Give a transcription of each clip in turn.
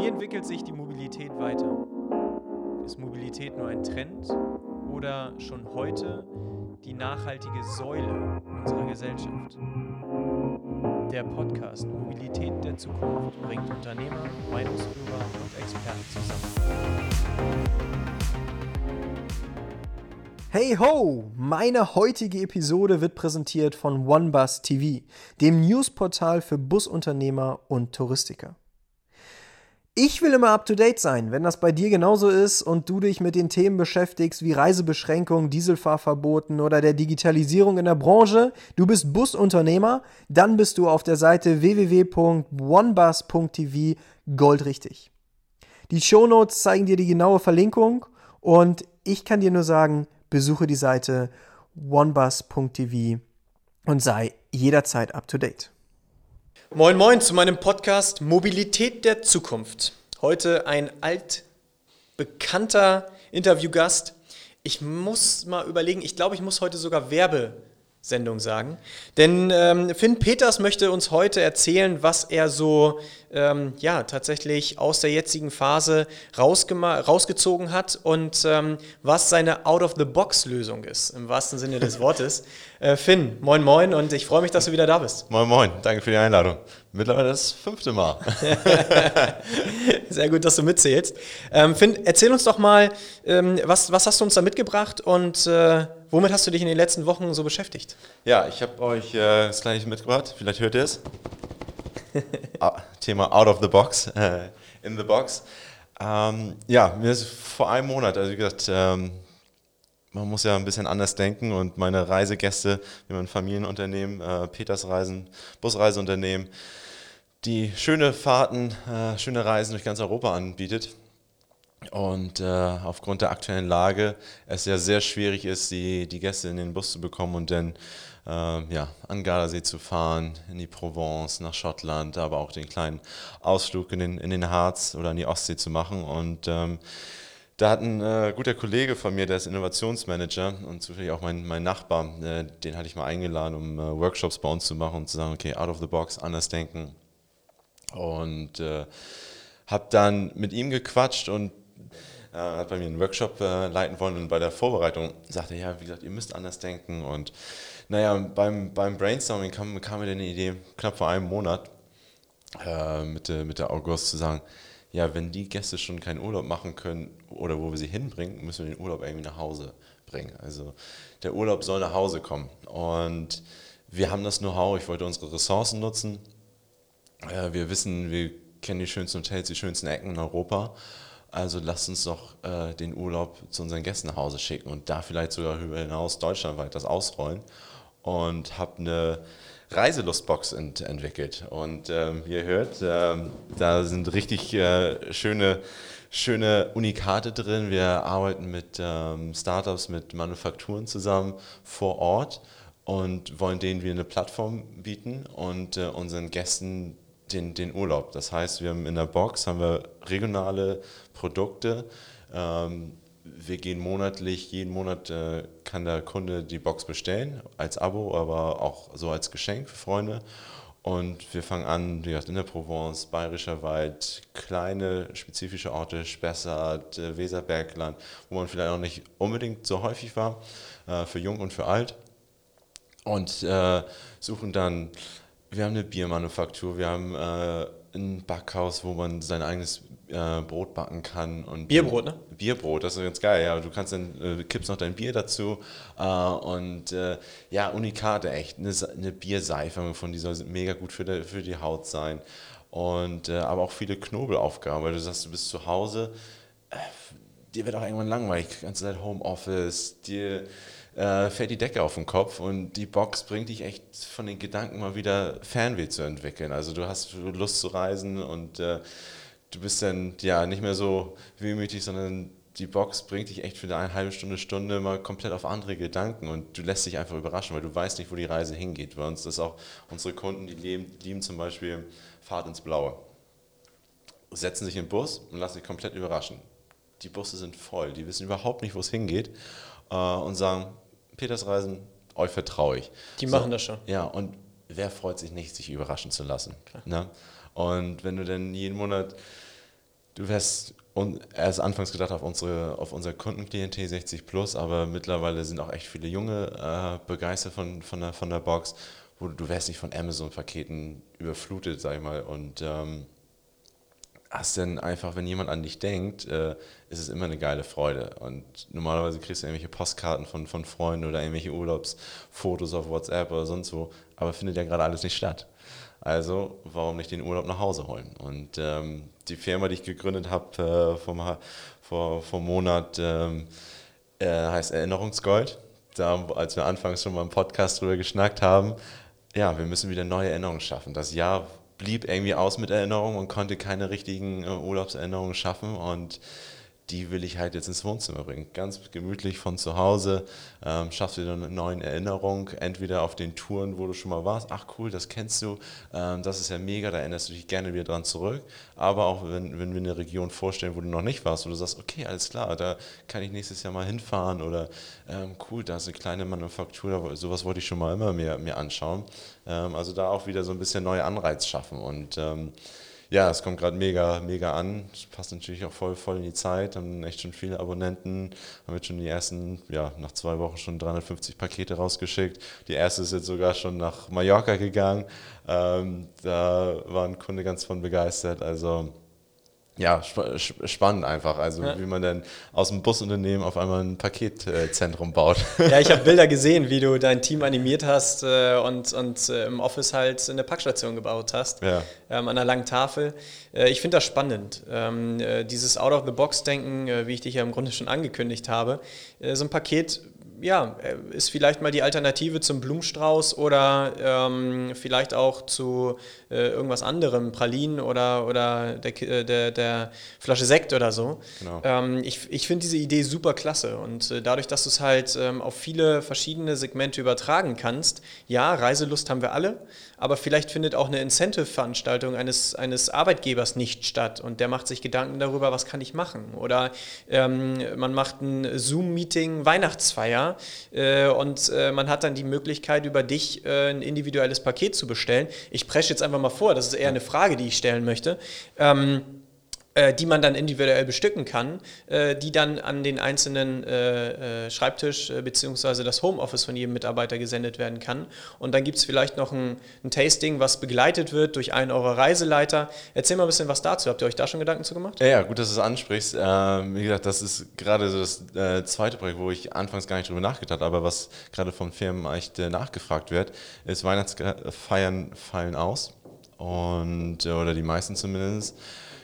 Wie entwickelt sich die Mobilität weiter? Ist Mobilität nur ein Trend oder schon heute die nachhaltige Säule unserer Gesellschaft? Der Podcast Mobilität der Zukunft bringt Unternehmer, Meinungsführer und Experten zusammen. Hey ho! Meine heutige Episode wird präsentiert von OneBus TV, dem Newsportal für Busunternehmer und Touristiker. Ich will immer up to date sein. Wenn das bei dir genauso ist und du dich mit den Themen beschäftigst wie Reisebeschränkungen, Dieselfahrverboten oder der Digitalisierung in der Branche, du bist Busunternehmer, dann bist du auf der Seite www.onebus.tv goldrichtig. Die Shownotes zeigen dir die genaue Verlinkung und ich kann dir nur sagen, besuche die Seite onebus.tv und sei jederzeit up to date. Moin Moin zu meinem Podcast Mobilität der Zukunft. Heute ein altbekannter Interviewgast. Ich muss mal überlegen, ich glaube, ich muss heute sogar Werbesendung sagen. Denn ähm, Finn Peters möchte uns heute erzählen, was er so ähm, ja, tatsächlich aus der jetzigen Phase rausgezogen hat und ähm, was seine Out-of-the-Box-Lösung ist, im wahrsten Sinne des Wortes. Äh, Finn, moin moin und ich freue mich, dass du wieder da bist. Moin moin, danke für die Einladung. Mittlerweile das fünfte Mal. Sehr gut, dass du mitzählst. Ähm, Finn, erzähl uns doch mal, ähm, was, was hast du uns da mitgebracht und äh, womit hast du dich in den letzten Wochen so beschäftigt? Ja, ich habe euch äh, das gleiche mitgebracht, vielleicht hört ihr es. Ah, Thema out of the box, äh, in the box. Ähm, ja, mir ist vor einem Monat, also wie gesagt, ähm, man muss ja ein bisschen anders denken und meine Reisegäste, wie mein Familienunternehmen, äh, Peters Busreiseunternehmen, die schöne Fahrten, äh, schöne Reisen durch ganz Europa anbietet. Und äh, aufgrund der aktuellen Lage es ja sehr schwierig ist, die, die Gäste in den Bus zu bekommen und dann äh, ja, an Gardasee zu fahren, in die Provence, nach Schottland, aber auch den kleinen Ausflug in den, in den Harz oder an die Ostsee zu machen. Und ähm, da hat ein äh, guter Kollege von mir, der ist Innovationsmanager und zufällig auch mein, mein Nachbar, äh, den hatte ich mal eingeladen, um äh, Workshops bei uns zu machen und zu sagen, okay, out of the box, anders denken. Und äh, habe dann mit ihm gequatscht und äh, hat bei mir einen Workshop äh, leiten wollen und bei der Vorbereitung sagte er, ja, wie gesagt, ihr müsst anders denken und naja, beim, beim Brainstorming kam, kam mir dann die Idee, knapp vor einem Monat, Mitte, Mitte August, zu sagen, ja, wenn die Gäste schon keinen Urlaub machen können oder wo wir sie hinbringen, müssen wir den Urlaub irgendwie nach Hause bringen. Also der Urlaub soll nach Hause kommen. Und wir haben das Know-how, ich wollte unsere Ressourcen nutzen. Äh, wir wissen, wir kennen die schönsten Hotels, die schönsten Ecken in Europa. Also lasst uns doch äh, den Urlaub zu unseren Gästen nach Hause schicken und da vielleicht sogar über hinaus deutschlandweit das ausrollen und habe eine Reiselustbox ent entwickelt. Und ähm, ihr hört, ähm, da sind richtig äh, schöne, schöne Unikate drin. Wir arbeiten mit ähm, Startups, mit Manufakturen zusammen vor Ort und wollen denen wir eine Plattform bieten und äh, unseren Gästen den, den Urlaub. Das heißt, wir haben in der Box haben wir regionale Produkte, ähm, wir gehen monatlich, jeden Monat äh, kann der Kunde die Box bestellen, als Abo, aber auch so als Geschenk für Freunde. Und wir fangen an, wie gesagt, in der Provence, Bayerischer Wald, kleine spezifische Orte, Spessart, äh, Weserbergland, wo man vielleicht auch nicht unbedingt so häufig war, äh, für jung und für alt. Und äh, suchen dann, wir haben eine Biermanufaktur, wir haben äh, ein Backhaus, wo man sein eigenes äh, Brot backen kann. Und Bierbrot, ne? Bierbrot, das ist ganz geil, ja. Du kannst dann, äh, kippst noch dein Bier dazu äh, und äh, ja, Unikate echt, eine, eine Bierseife von dieser mega gut für die, für die Haut sein. Und äh, aber auch viele Knobelaufgaben, weil du sagst, du bist zu Hause, äh, dir wird auch irgendwann langweilig, die ganze Zeit Homeoffice, dir äh, fällt die Decke auf den Kopf und die Box bringt dich echt von den Gedanken mal wieder Fernweh zu entwickeln. Also du hast Lust zu reisen und äh, du bist dann ja nicht mehr so wehmütig, sondern die Box bringt dich echt für eine halbe Stunde, Stunde mal komplett auf andere Gedanken und du lässt dich einfach überraschen, weil du weißt nicht, wo die Reise hingeht. Bei uns ist auch unsere Kunden, die lieben, lieben zum Beispiel Fahrt ins Blaue. Setzen sich in den Bus und lassen sich komplett überraschen. Die Busse sind voll, die wissen überhaupt nicht, wo es hingeht äh, und sagen, Petersreisen, euch vertraue ich. Die so, machen das schon. Ja, und wer freut sich nicht, sich überraschen zu lassen? Ne? Und wenn du dann jeden Monat du wärst und erst anfangs gedacht auf unsere auf unser Kundenklientel 60 plus, aber mittlerweile sind auch echt viele Junge äh, begeistert von, von, der, von der Box, wo du, du wärst nicht von Amazon-Paketen überflutet, sag ich mal. Und ähm, hast dann einfach, wenn jemand an dich denkt, äh, ist es immer eine geile Freude. Und normalerweise kriegst du irgendwelche Postkarten von, von Freunden oder irgendwelche Urlaubsfotos auf WhatsApp oder sonst wo, aber findet ja gerade alles nicht statt. Also warum nicht den Urlaub nach Hause holen? Und ähm, die Firma, die ich gegründet habe äh, vom, vor, vor Monat, ähm, äh, heißt Erinnerungsgold. Da, als wir anfangs schon mal im Podcast drüber geschnackt haben, ja, wir müssen wieder neue Erinnerungen schaffen. Das Jahr blieb irgendwie aus mit Erinnerungen und konnte keine richtigen äh, Urlaubserinnerungen schaffen. Und die will ich halt jetzt ins Wohnzimmer bringen. Ganz gemütlich von zu Hause, ähm, schaffst du wieder eine neue Erinnerung, entweder auf den Touren, wo du schon mal warst, ach cool, das kennst du, ähm, das ist ja mega, da erinnerst du dich gerne wieder dran zurück, aber auch wenn, wenn wir eine Region vorstellen, wo du noch nicht warst, wo du sagst, okay, alles klar, da kann ich nächstes Jahr mal hinfahren oder ähm, cool, da ist eine kleine Manufaktur, sowas wollte ich schon mal immer mir, mir anschauen. Ähm, also da auch wieder so ein bisschen neue Anreiz schaffen und ähm, ja, es kommt gerade mega, mega an. Es passt natürlich auch voll, voll in die Zeit. Haben echt schon viele Abonnenten. Haben jetzt schon die ersten, ja, nach zwei Wochen schon 350 Pakete rausgeschickt. Die erste ist jetzt sogar schon nach Mallorca gegangen. Ähm, da war ein Kunde ganz von begeistert. Also ja, sp spannend einfach. Also ja. wie man dann aus dem Busunternehmen auf einmal ein Paketzentrum baut. Ja, ich habe Bilder gesehen, wie du dein Team animiert hast äh, und, und äh, im Office halt eine Packstation gebaut hast. Ja. Ähm, an einer langen Tafel. Äh, ich finde das spannend. Ähm, äh, dieses Out-of-the-Box-Denken, äh, wie ich dich ja im Grunde schon angekündigt habe. Äh, so ein Paket ja, ist vielleicht mal die Alternative zum Blumenstrauß oder ähm, vielleicht auch zu äh, irgendwas anderem, Pralinen oder, oder der, äh, der, der Flasche Sekt oder so. Genau. Ähm, ich ich finde diese Idee super klasse und äh, dadurch, dass du es halt ähm, auf viele verschiedene Segmente übertragen kannst, ja, Reiselust haben wir alle, aber vielleicht findet auch eine Incentive-Veranstaltung eines, eines Arbeitgebers nicht statt und der macht sich Gedanken darüber, was kann ich machen. Oder ähm, man macht ein Zoom-Meeting Weihnachtsfeier äh, und äh, man hat dann die Möglichkeit, über dich äh, ein individuelles Paket zu bestellen. Ich presche jetzt einfach mal vor, das ist eher eine Frage, die ich stellen möchte. Ähm, äh, die man dann individuell bestücken kann, äh, die dann an den einzelnen äh, äh Schreibtisch äh, bzw. das Homeoffice von jedem Mitarbeiter gesendet werden kann. Und dann gibt es vielleicht noch ein, ein, Tasting, was begleitet wird durch einen eurer Reiseleiter. Erzähl mal ein bisschen was dazu. Habt ihr euch da schon Gedanken zu gemacht? Ja, ja gut, dass du es ansprichst. Ähm, wie gesagt, das ist gerade so das äh, zweite Projekt, wo ich anfangs gar nicht drüber nachgedacht habe, aber was gerade von Firmen echt nachgefragt wird, ist Weihnachtsfeiern fallen aus. Und, oder die meisten zumindest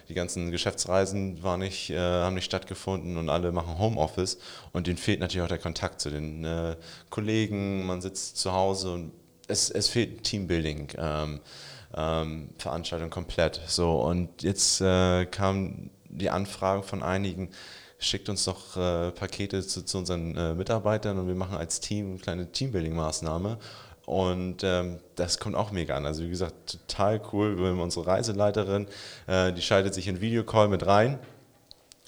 die ganzen Geschäftsreisen waren nicht, äh, haben nicht stattgefunden und alle machen Homeoffice und denen fehlt natürlich auch der Kontakt zu den äh, Kollegen, man sitzt zu Hause und es, es fehlt Teambuilding. Ähm, ähm, Veranstaltung komplett. So, und jetzt äh, kam die Anfrage von einigen, schickt uns doch äh, Pakete zu, zu unseren äh, Mitarbeitern und wir machen als Team eine kleine Teambuilding-Maßnahme. Und ähm, das kommt auch mega an. Also wie gesagt, total cool. Wir haben unsere Reiseleiterin, äh, die schaltet sich in Videocall mit rein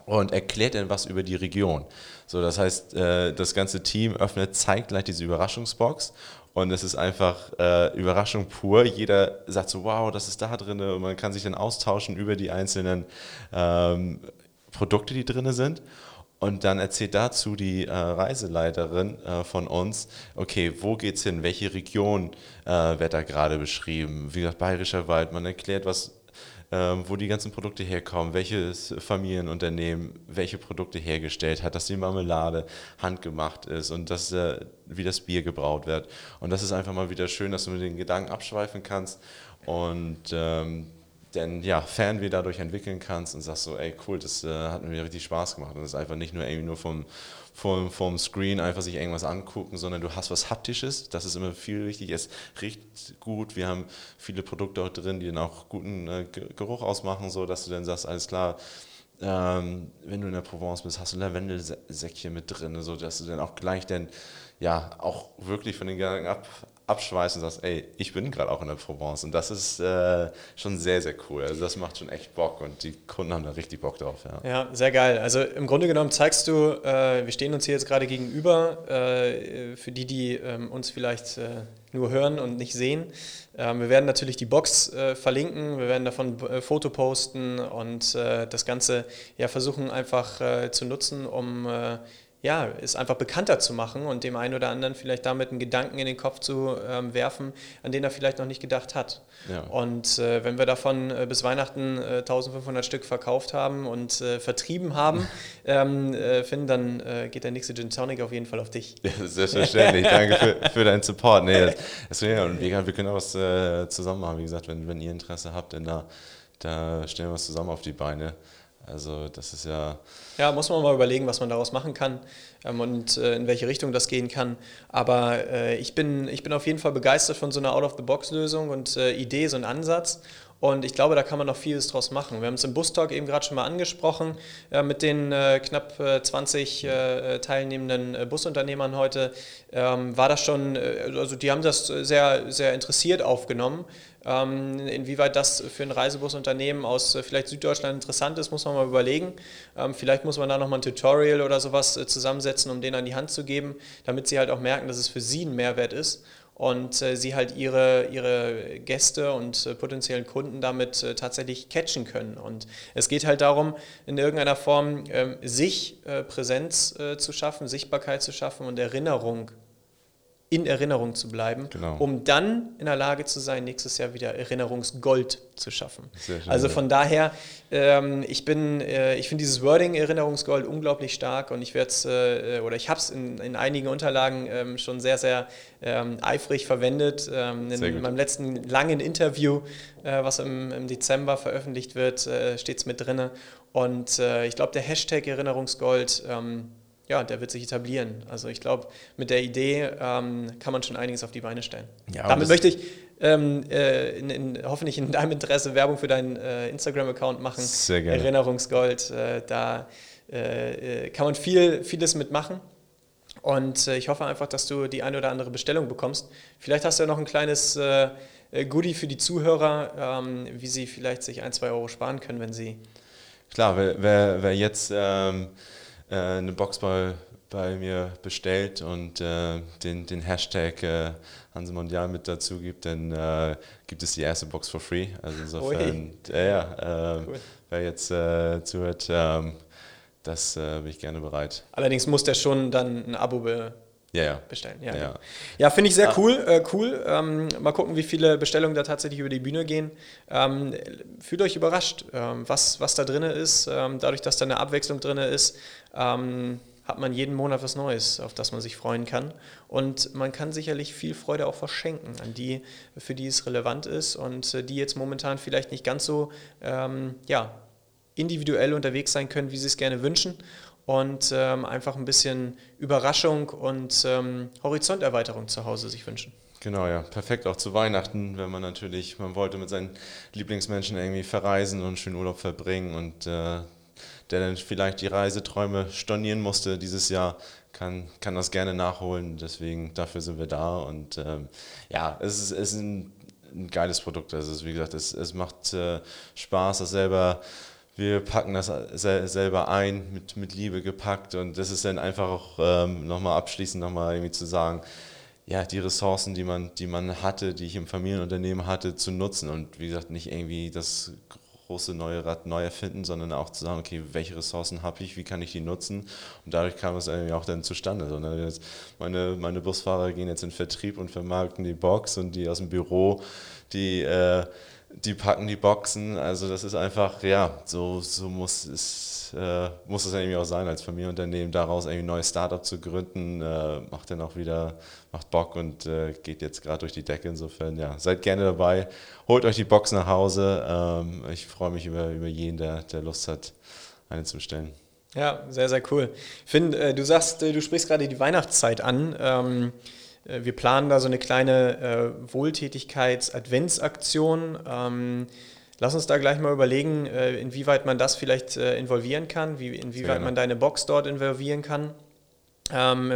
und erklärt dann was über die Region. So, das heißt, äh, das ganze Team öffnet zeitgleich diese Überraschungsbox und es ist einfach äh, Überraschung pur. Jeder sagt so, wow, das ist da drin und man kann sich dann austauschen über die einzelnen ähm, Produkte, die drin sind. Und dann erzählt dazu die äh, Reiseleiterin äh, von uns, okay, wo geht's hin? Welche Region äh, wird da gerade beschrieben? Wie gesagt, Bayerischer Wald. Man erklärt, was, ähm, wo die ganzen Produkte herkommen, welches Familienunternehmen welche Produkte hergestellt hat, dass die Marmelade handgemacht ist und dass, äh, wie das Bier gebraut wird. Und das ist einfach mal wieder schön, dass du mit den Gedanken abschweifen kannst und ähm, denn ja, Fernweh dadurch entwickeln kannst und sagst so, ey cool, das äh, hat mir richtig Spaß gemacht. Und das ist einfach nicht nur irgendwie nur vom, vom, vom Screen einfach sich irgendwas angucken, sondern du hast was Haptisches, das ist immer viel wichtig. Es riecht gut, wir haben viele Produkte auch drin, die dann auch guten äh, Geruch ausmachen, so dass du dann sagst, alles klar, ähm, wenn du in der Provence bist, hast du Lavendelsäckchen mit drin, so dass du dann auch gleich dann ja auch wirklich von den Gedanken ab, abschweißt und sagst, ey, ich bin gerade auch in der Provence. Und das ist äh, schon sehr, sehr cool. Also das macht schon echt Bock und die Kunden haben da richtig Bock drauf. Ja, ja sehr geil. Also im Grunde genommen zeigst du, äh, wir stehen uns hier jetzt gerade gegenüber, äh, für die, die ähm, uns vielleicht äh, nur hören und nicht sehen. Ähm, wir werden natürlich die Box äh, verlinken, wir werden davon äh, Foto posten und das Ganze ja versuchen einfach zu nutzen, um ja, es einfach bekannter zu machen und dem einen oder anderen vielleicht damit einen Gedanken in den Kopf zu ähm, werfen, an den er vielleicht noch nicht gedacht hat. Ja. Und äh, wenn wir davon äh, bis Weihnachten äh, 1500 Stück verkauft haben und äh, vertrieben haben, ähm, äh, Finn, dann äh, geht der nächste Gin Tonic auf jeden Fall auf dich. Ja, selbstverständlich. Danke für, für, deinen Support. Nee, deswegen, und wir, wir können auch was zusammen machen. Wie gesagt, wenn, wenn ihr Interesse habt, dann da, da stellen wir was zusammen auf die Beine. Also das ist ja... Ja, muss man mal überlegen, was man daraus machen kann ähm, und äh, in welche Richtung das gehen kann. Aber äh, ich, bin, ich bin auf jeden Fall begeistert von so einer Out-of-the-Box-Lösung und äh, Idee, so ein Ansatz. Und ich glaube, da kann man noch vieles draus machen. Wir haben es im Bus-Talk eben gerade schon mal angesprochen äh, mit den äh, knapp 20 äh, teilnehmenden Busunternehmern heute. Ähm, war das schon, also die haben das sehr, sehr interessiert aufgenommen. Ähm, inwieweit das für ein Reisebusunternehmen aus vielleicht Süddeutschland interessant ist, muss man mal überlegen. Ähm, vielleicht muss man da nochmal ein Tutorial oder sowas zusammensetzen, um denen an die Hand zu geben, damit sie halt auch merken, dass es für sie ein Mehrwert ist und äh, sie halt ihre, ihre Gäste und äh, potenziellen Kunden damit äh, tatsächlich catchen können. Und es geht halt darum, in irgendeiner Form ähm, sich äh, Präsenz äh, zu schaffen, Sichtbarkeit zu schaffen und Erinnerung in Erinnerung zu bleiben, genau. um dann in der Lage zu sein, nächstes Jahr wieder Erinnerungsgold zu schaffen. Also von daher, ähm, ich bin, äh, ich finde dieses Wording Erinnerungsgold unglaublich stark und ich werde es, äh, oder ich habe es in, in einigen Unterlagen ähm, schon sehr, sehr ähm, eifrig verwendet. Ähm, in meinem letzten langen Interview, äh, was im, im, Dezember veröffentlicht wird, äh, steht es mit drin. Und äh, ich glaube, der Hashtag Erinnerungsgold, ähm, ja, der wird sich etablieren. Also ich glaube, mit der Idee ähm, kann man schon einiges auf die Beine stellen. Ja, Damit möchte ich ähm, äh, in, in, hoffentlich in deinem Interesse Werbung für deinen äh, Instagram-Account machen. Sehr gerne. Erinnerungsgold, äh, da äh, äh, kann man viel, vieles mitmachen. Und äh, ich hoffe einfach, dass du die eine oder andere Bestellung bekommst. Vielleicht hast du ja noch ein kleines Goodie für die Zuhörer, ähm, wie sie vielleicht sich ein, zwei Euro sparen können, wenn sie. Klar, wer, wer, wer jetzt. Äh, eine Box bei, bei mir bestellt und äh, den, den Hashtag äh, Hanse Mondial mit dazu gibt, dann äh, gibt es die erste Box for free. Also insofern, äh, ja, äh, cool. wer jetzt äh, zuhört, ähm, das bin ich gerne bereit. Allerdings muss der schon dann ein Abo be ja, ja. bestellen. Ja, ja. ja finde ich sehr ah. cool. Äh, cool. Ähm, mal gucken, wie viele Bestellungen da tatsächlich über die Bühne gehen. Ähm, fühlt euch überrascht, ähm, was, was da drin ist. Ähm, dadurch, dass da eine Abwechslung drin ist, ähm, hat man jeden Monat was Neues, auf das man sich freuen kann. Und man kann sicherlich viel Freude auch verschenken an die, für die es relevant ist und äh, die jetzt momentan vielleicht nicht ganz so ähm, ja, individuell unterwegs sein können, wie sie es gerne wünschen und ähm, einfach ein bisschen Überraschung und ähm, Horizonterweiterung zu Hause sich wünschen. Genau, ja. Perfekt auch zu Weihnachten, wenn man natürlich, man wollte mit seinen Lieblingsmenschen irgendwie verreisen und schönen Urlaub verbringen und äh, der dann vielleicht die Reiseträume stornieren musste dieses Jahr, kann, kann das gerne nachholen. Deswegen, dafür sind wir da. Und ähm, ja, es ist, es ist ein, ein, geiles Produkt. Also, wie gesagt, es, es macht äh, Spaß, das selber wir packen das selber ein, mit, mit Liebe gepackt und das ist dann einfach auch ähm, nochmal abschließend nochmal irgendwie zu sagen, ja, die Ressourcen, die man, die man hatte, die ich im Familienunternehmen hatte, zu nutzen und wie gesagt, nicht irgendwie das große neue Rad neu erfinden, sondern auch zu sagen, okay, welche Ressourcen habe ich, wie kann ich die nutzen und dadurch kam es irgendwie auch dann zustande. Sondern meine, meine Busfahrer gehen jetzt in Vertrieb und vermarkten die Box und die aus dem Büro, die äh, die packen die Boxen. Also das ist einfach, ja, so, so muss es, äh, muss es irgendwie auch sein als Familienunternehmen, daraus irgendwie ein neues Startup zu gründen, äh, macht dann auch wieder, macht Bock und äh, geht jetzt gerade durch die Decke. Insofern, ja, seid gerne dabei, holt euch die Box nach Hause. Ähm, ich freue mich über, über jeden, der, der Lust hat, eine zu bestellen. Ja, sehr, sehr cool. Finn, äh, du sagst, äh, du sprichst gerade die Weihnachtszeit an. Ähm, äh, wir planen da so eine kleine äh, Wohltätigkeits-Adventsaktion. Ähm, lass uns da gleich mal überlegen, äh, inwieweit man das vielleicht äh, involvieren kann, wie, inwieweit man deine Box dort involvieren kann. ähm,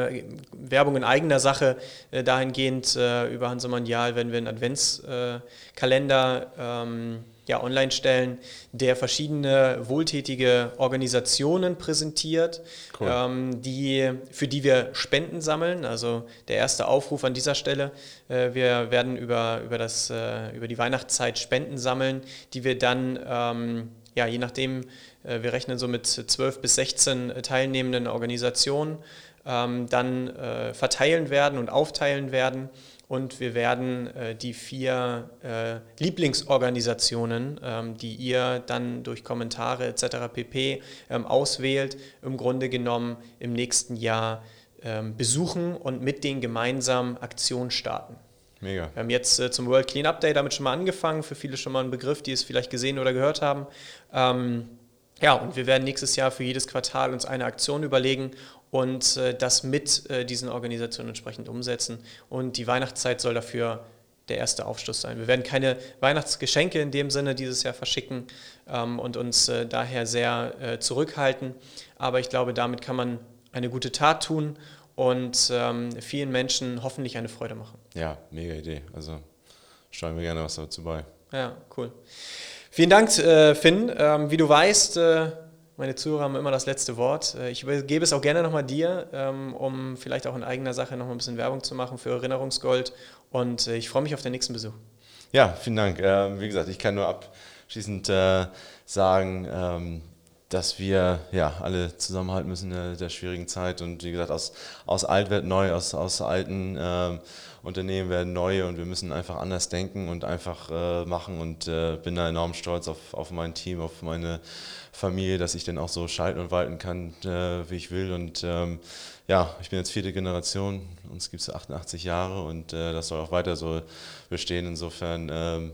Werbung in eigener Sache äh, dahingehend äh, über Hansa Mondial werden wir einen Adventskalender ähm, ja, online stellen, der verschiedene wohltätige Organisationen präsentiert, cool. ähm, die, für die wir Spenden sammeln. Also der erste Aufruf an dieser Stelle. Äh, wir werden über, über, das, äh, über die Weihnachtszeit Spenden sammeln, die wir dann, ähm, ja, je nachdem, äh, wir rechnen so mit 12 bis 16 teilnehmenden Organisationen, ähm, dann äh, verteilen werden und aufteilen werden und wir werden äh, die vier äh, Lieblingsorganisationen, ähm, die ihr dann durch Kommentare etc. pp. Ähm, auswählt, im Grunde genommen im nächsten Jahr ähm, besuchen und mit denen gemeinsam Aktionen starten. Mega. Wir haben jetzt äh, zum World Cleanup Day damit schon mal angefangen, für viele schon mal ein Begriff, die es vielleicht gesehen oder gehört haben. Ähm, ja, und wir werden nächstes Jahr für jedes Quartal uns eine Aktion überlegen und äh, das mit äh, diesen Organisationen entsprechend umsetzen. Und die Weihnachtszeit soll dafür der erste Aufschluss sein. Wir werden keine Weihnachtsgeschenke in dem Sinne dieses Jahr verschicken ähm, und uns äh, daher sehr äh, zurückhalten. Aber ich glaube, damit kann man eine gute Tat tun und ähm, vielen Menschen hoffentlich eine Freude machen. Ja, mega Idee. Also steuern wir gerne was dazu bei. Ja, cool. Vielen Dank, äh, Finn. Ähm, wie du weißt, äh, meine Zuhörer haben immer das letzte Wort. Äh, ich gebe es auch gerne nochmal dir, ähm, um vielleicht auch in eigener Sache nochmal ein bisschen Werbung zu machen für Erinnerungsgold. Und äh, ich freue mich auf den nächsten Besuch. Ja, vielen Dank. Ähm, wie gesagt, ich kann nur abschließend äh, sagen, ähm, dass wir ja alle zusammenhalten müssen in der, schwierigen Zeit und wie gesagt, aus, aus alt wird neu, aus, aus alten äh, Unternehmen werden neue und wir müssen einfach anders denken und einfach äh, machen und äh, bin da enorm stolz auf, auf mein Team, auf meine Familie, dass ich dann auch so schalten und walten kann, äh, wie ich will. Und ähm, ja, ich bin jetzt vierte Generation, uns gibt es 88 Jahre und äh, das soll auch weiter so bestehen, insofern ähm,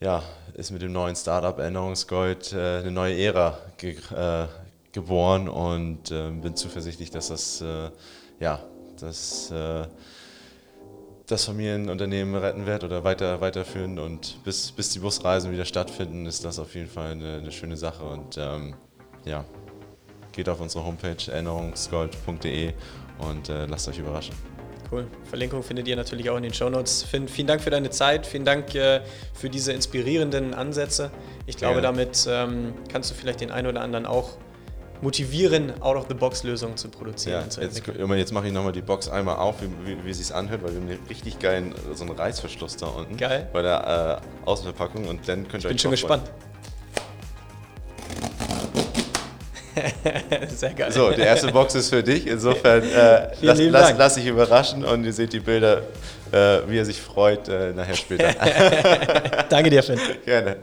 ja, ist mit dem neuen Startup Erinnerungsgold äh, eine neue Ära ge äh, geboren und äh, bin zuversichtlich, dass das, ja, das, das Familienunternehmen retten wird oder weiter, weiterführen und bis, bis die Busreisen wieder stattfinden, ist das auf jeden Fall eine, eine schöne Sache und ähm, ja, geht auf unsere Homepage erinnerungsgold.de und äh, lasst euch überraschen. Cool. Verlinkung findet ihr natürlich auch in den Shownotes. Finn, vielen Dank für deine Zeit, vielen Dank äh, für diese inspirierenden Ansätze. Ich glaube, ja. damit ähm, kannst du vielleicht den einen oder anderen auch motivieren, Out-of-the-Box-Lösungen zu produzieren. Ja, zu jetzt, jetzt mache ich nochmal die Box einmal auf, wie, wie, wie sie es anhört, weil wir haben einen richtig geilen, so einen Reißverschluss da unten. Geil. Bei der äh, Außenverpackung und dann könnt ihr ich bin schon gespannt. Sehr geil. So, die erste Box ist für dich. Insofern äh, lass, lass, lass, dich überraschen und ihr seht die Bilder, äh, wie er sich freut, äh, nachher später. Danke dir, Finn. Gerne.